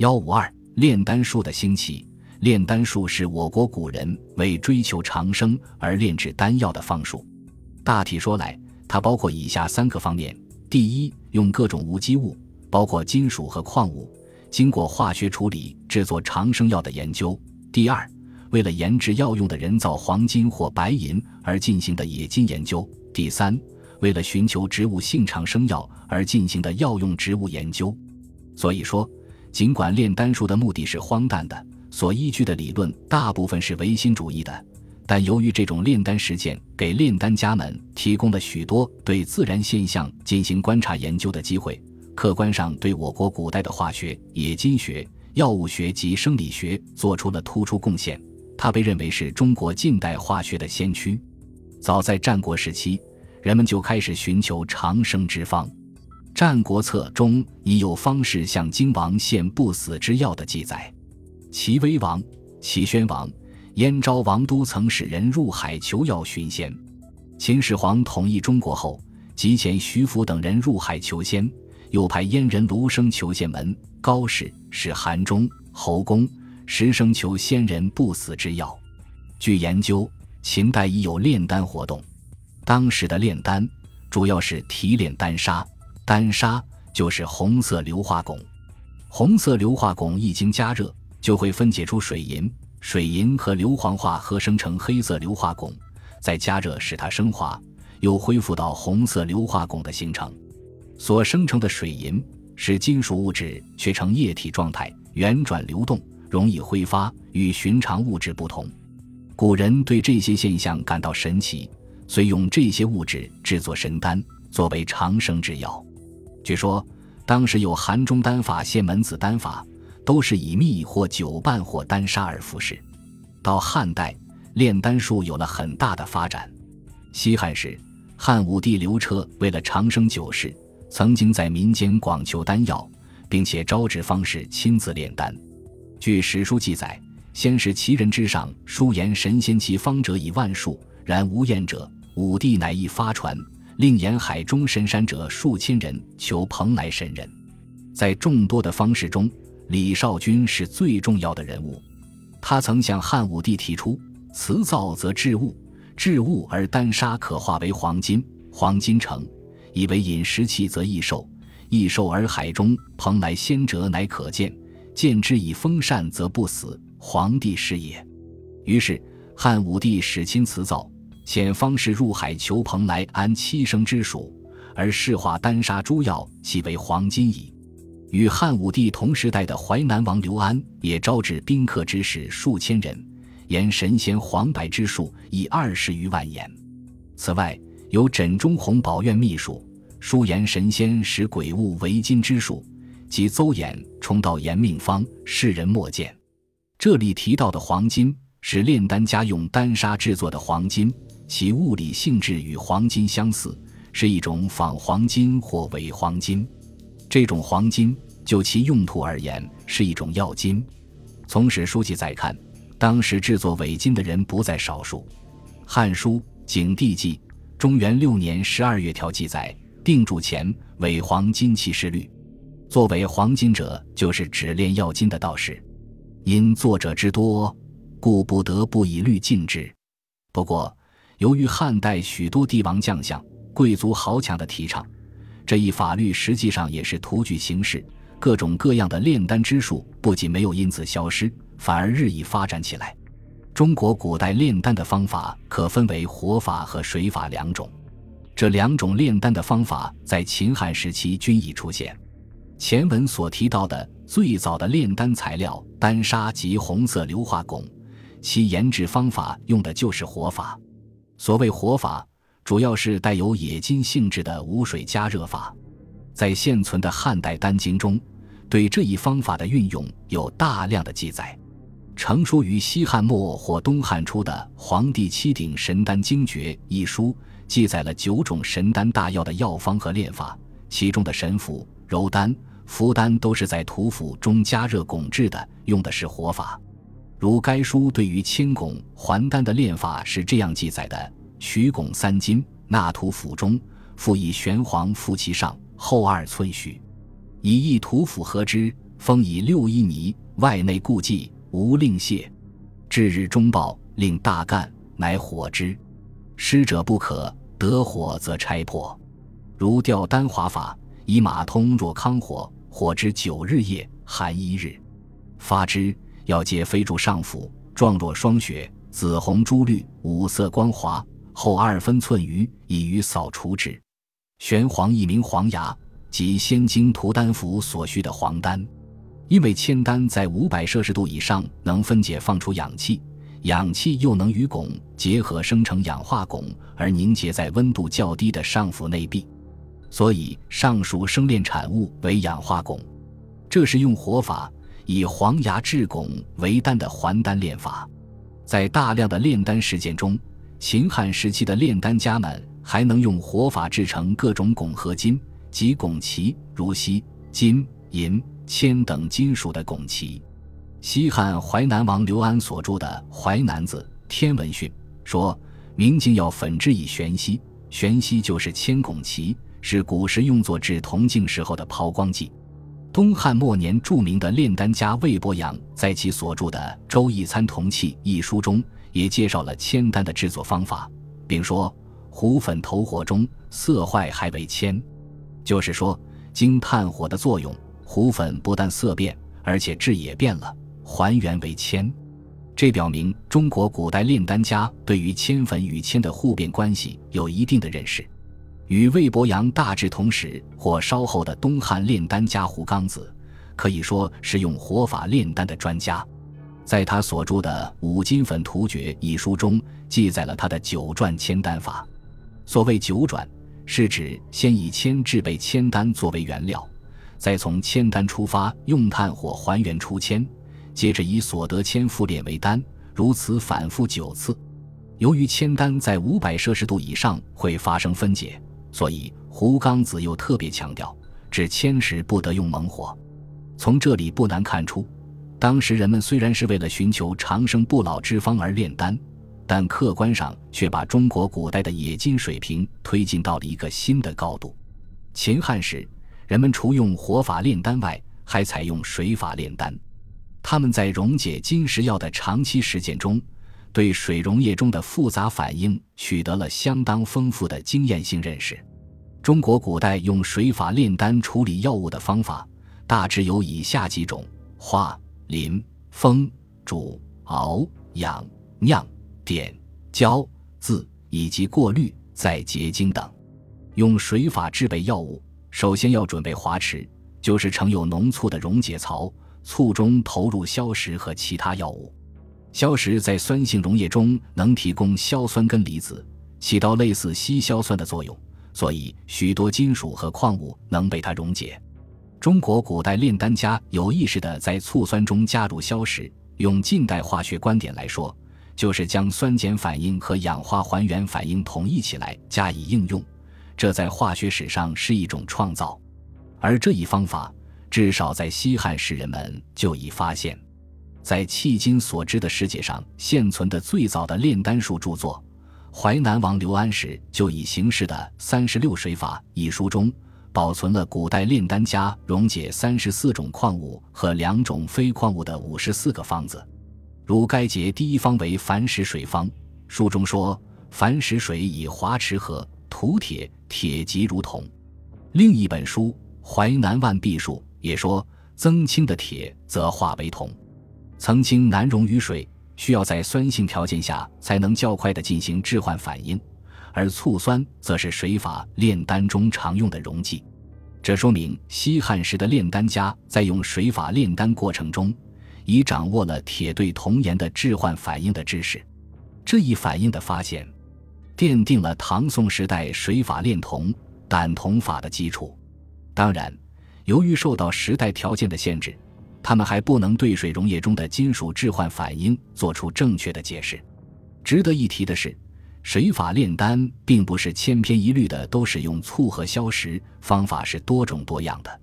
幺五二炼丹术的兴起。炼丹术是我国古人为追求长生而炼制丹药的方术。大体说来，它包括以下三个方面：第一，用各种无机物，包括金属和矿物，经过化学处理制作长生药的研究；第二，为了研制药用的人造黄金或白银而进行的冶金研究；第三，为了寻求植物性长生药而进行的药用植物研究。所以说，尽管炼丹术的目的是荒诞的。所依据的理论大部分是唯心主义的，但由于这种炼丹实践给炼丹家们提供了许多对自然现象进行观察研究的机会，客观上对我国古代的化学、冶金学、药物学及生理学做出了突出贡献。他被认为是中国近代化学的先驱。早在战国时期，人们就开始寻求长生之方，《战国策》中已有方士向荆王献不死之药的记载。齐威王、齐宣王、燕昭王都曾使人入海求药寻仙。秦始皇统一中国后，即遣徐福等人入海求仙，又派燕人卢生求仙门、高氏使韩忠、侯公、石生求仙人不死之药。据研究，秦代已有炼丹活动。当时的炼丹主要是提炼丹砂，丹砂就是红色硫化汞。红色硫化汞一经加热，就会分解出水银，水银和硫磺化合生成黑色硫化汞，再加热使它升华，又恢复到红色硫化汞的形成。所生成的水银使金属物质却呈液体状态，圆转流动，容易挥发，与寻常物质不同。古人对这些现象感到神奇，遂用这些物质制作神丹，作为长生之药。据说当时有韩中丹法、谢门子丹法。都是以蜜或酒拌或丹砂而服食。到汉代，炼丹术有了很大的发展。西汉时，汉武帝刘彻为了长生久视，曾经在民间广求丹药，并且招致方士亲自炼丹。据史书记载，先是奇人之上书言神仙其方者以万数，然无验者。武帝乃一发传，令沿海中神山者数千人，求蓬莱神人。在众多的方士中，李少君是最重要的人物，他曾向汉武帝提出：“瓷造则致物，致物而丹砂可化为黄金，黄金成，以为饮食器则易寿，易寿而海中蓬莱仙者乃可见，见之以风扇则不死，皇帝是也。”于是汉武帝使亲辞造，遣方士入海求蓬莱安七生之属，而试化丹砂诸药，即为黄金矣。与汉武帝同时代的淮南王刘安也招致宾客之士数千人，言神仙黄白之术以二十余万言。此外，有枕中红宝院秘术，书言神仙使鬼物为金之术，即邹衍重道言命方，世人莫见。这里提到的黄金是炼丹家用丹砂制作的黄金，其物理性质与黄金相似，是一种仿黄金或伪黄金。这种黄金就其用途而言是一种药金。从史书记载看，当时制作伪金的人不在少数。《汉书·景帝纪》中元六年十二月条记载：“定铸钱伪黄金其失律。”作为黄金者，就是只炼药金的道士。因作者之多，故不得不以律禁之。不过，由于汉代许多帝王将相、贵族豪强的提倡。这一法律实际上也是图具形式，各种各样的炼丹之术不仅没有因此消失，反而日益发展起来。中国古代炼丹的方法可分为火法和水法两种，这两种炼丹的方法在秦汉时期均已出现。前文所提到的最早的炼丹材料丹砂及红色硫化汞，其研制方法用的就是火法。所谓火法。主要是带有冶金性质的无水加热法，在现存的汉代丹经中，对这一方法的运用有大量的记载。成书于西汉末或东汉初的《黄帝七鼎神丹经诀》一书，记载了九种神丹大药的药方和炼法，其中的神符、柔丹、符丹都是在土府中加热汞制的，用的是火法。如该书对于铅汞还丹的炼法是这样记载的。取汞三斤，纳土釜中，复以玄黄覆其上，厚二寸许，以一土釜合之，封以六一泥，外内固记，无令泄。至日中报，令大干，乃火之。湿者不可得火，则拆破。如吊丹华法，以马通若康火，火之九日夜，寒一日，发之要借飞柱上府，状若霜雪，紫红朱绿，五色光滑，厚二分寸余，以于扫除之。玄黄一名黄牙，即仙经涂丹服所需的黄丹。因为铅丹在五百摄氏度以上能分解放出氧气，氧气又能与汞结合生成氧化汞，而凝结在温度较低的上府内壁，所以上述生炼产物为氧化汞。这是用火法以黄牙制汞为丹的还丹炼法。在大量的炼丹实践中，秦汉时期的炼丹家们还能用火法制成各种汞合金及汞齐，如锡、金、银。铅等金属的汞齐，西汉淮南王刘安所著的《淮南子·天文训》说：“明镜要粉制以玄锡，玄锡就是铅汞齐，是古时用作制铜镜时候的抛光剂。”东汉末年著名的炼丹家魏伯阳在其所著的《周易参同契》一书中，也介绍了铅丹的制作方法，并说：“糊粉投火中，色坏还为铅。”就是说，经炭火的作用。糊粉不但色变，而且质也变了，还原为铅。这表明中国古代炼丹家对于铅粉与铅的互变关系有一定的认识。与魏伯阳大致同时或稍后的东汉炼丹家胡刚子，可以说是用火法炼丹的专家。在他所著的《五金粉图诀》一书中，记载了他的九转铅丹法。所谓九转，是指先以铅制备铅丹作为原料。再从铅丹出发，用炭火还原出铅，接着以所得铅复炼为丹，如此反复九次。由于铅丹在五百摄氏度以上会发生分解，所以胡刚子又特别强调，制铅时不得用猛火。从这里不难看出，当时人们虽然是为了寻求长生不老之方而炼丹，但客观上却把中国古代的冶金水平推进到了一个新的高度。秦汉时。人们除用火法炼丹外，还采用水法炼丹。他们在溶解金石药的长期实践中，对水溶液中的复杂反应取得了相当丰富的经验性认识。中国古代用水法炼丹处理药物的方法，大致有以下几种：化、淋、封、煮、熬、养、酿、点、浇、渍以及过滤、再结晶等。用水法制备药物。首先要准备华池，就是盛有浓醋的溶解槽，醋中投入硝石和其他药物。硝石在酸性溶液中能提供硝酸根离子，起到类似稀硝酸的作用，所以许多金属和矿物能被它溶解。中国古代炼丹家有意识地在醋酸中加入硝石，用近代化学观点来说，就是将酸碱反应和氧化还原反应统一起来加以应用。这在化学史上是一种创造，而这一方法至少在西汉时人们就已发现。在迄今所知的世界上现存的最早的炼丹术著作《淮南王刘安时就已形式的三十六水法》一书中，保存了古代炼丹家溶解三十四种矿物和两种非矿物的五十四个方子。如该节第一方为矾石水方，书中说矾石水以华池和土铁。铁即如铜，另一本书《淮南万壁术》也说，增氢的铁则化为铜。曾经难溶于水，需要在酸性条件下才能较快地进行置换反应，而醋酸则是水法炼丹中常用的溶剂。这说明西汉时的炼丹家在用水法炼丹过程中，已掌握了铁对铜盐的置换反应的知识。这一反应的发现。奠定了唐宋时代水法炼铜、胆铜法的基础。当然，由于受到时代条件的限制，他们还不能对水溶液中的金属置换反应做出正确的解释。值得一提的是，水法炼丹并不是千篇一律的都使用醋和硝石，方法是多种多样的。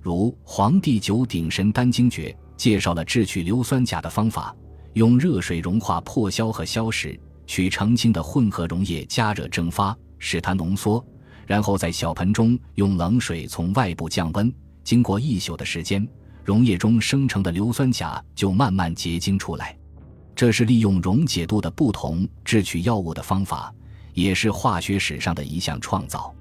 如《黄帝九鼎神丹经诀》介绍了制取硫酸钾的方法，用热水融化破硝和硝石。取澄清的混合溶液加热蒸发，使它浓缩，然后在小盆中用冷水从外部降温。经过一宿的时间，溶液中生成的硫酸钾就慢慢结晶出来。这是利用溶解度的不同制取药物的方法，也是化学史上的一项创造。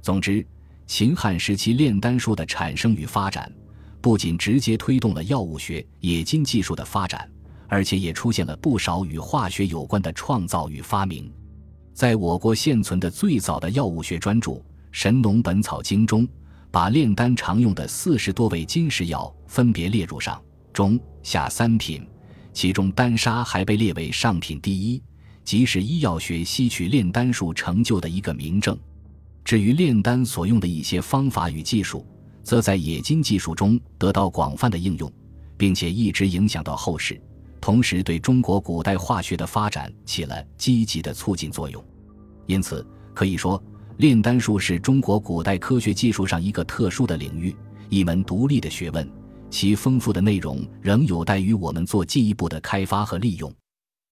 总之，秦汉时期炼丹术的产生与发展，不仅直接推动了药物学、冶金技术的发展，而且也出现了不少与化学有关的创造与发明。在我国现存的最早的药物学专著《神农本草经》中，把炼丹常用的四十多味金石药分别列入上、中、下三品。其中丹砂还被列为上品第一，即是医药学吸取炼丹术成就的一个明证。至于炼丹所用的一些方法与技术，则在冶金技术中得到广泛的应用，并且一直影响到后世，同时对中国古代化学的发展起了积极的促进作用。因此，可以说，炼丹术是中国古代科学技术上一个特殊的领域，一门独立的学问。其丰富的内容仍有待于我们做进一步的开发和利用。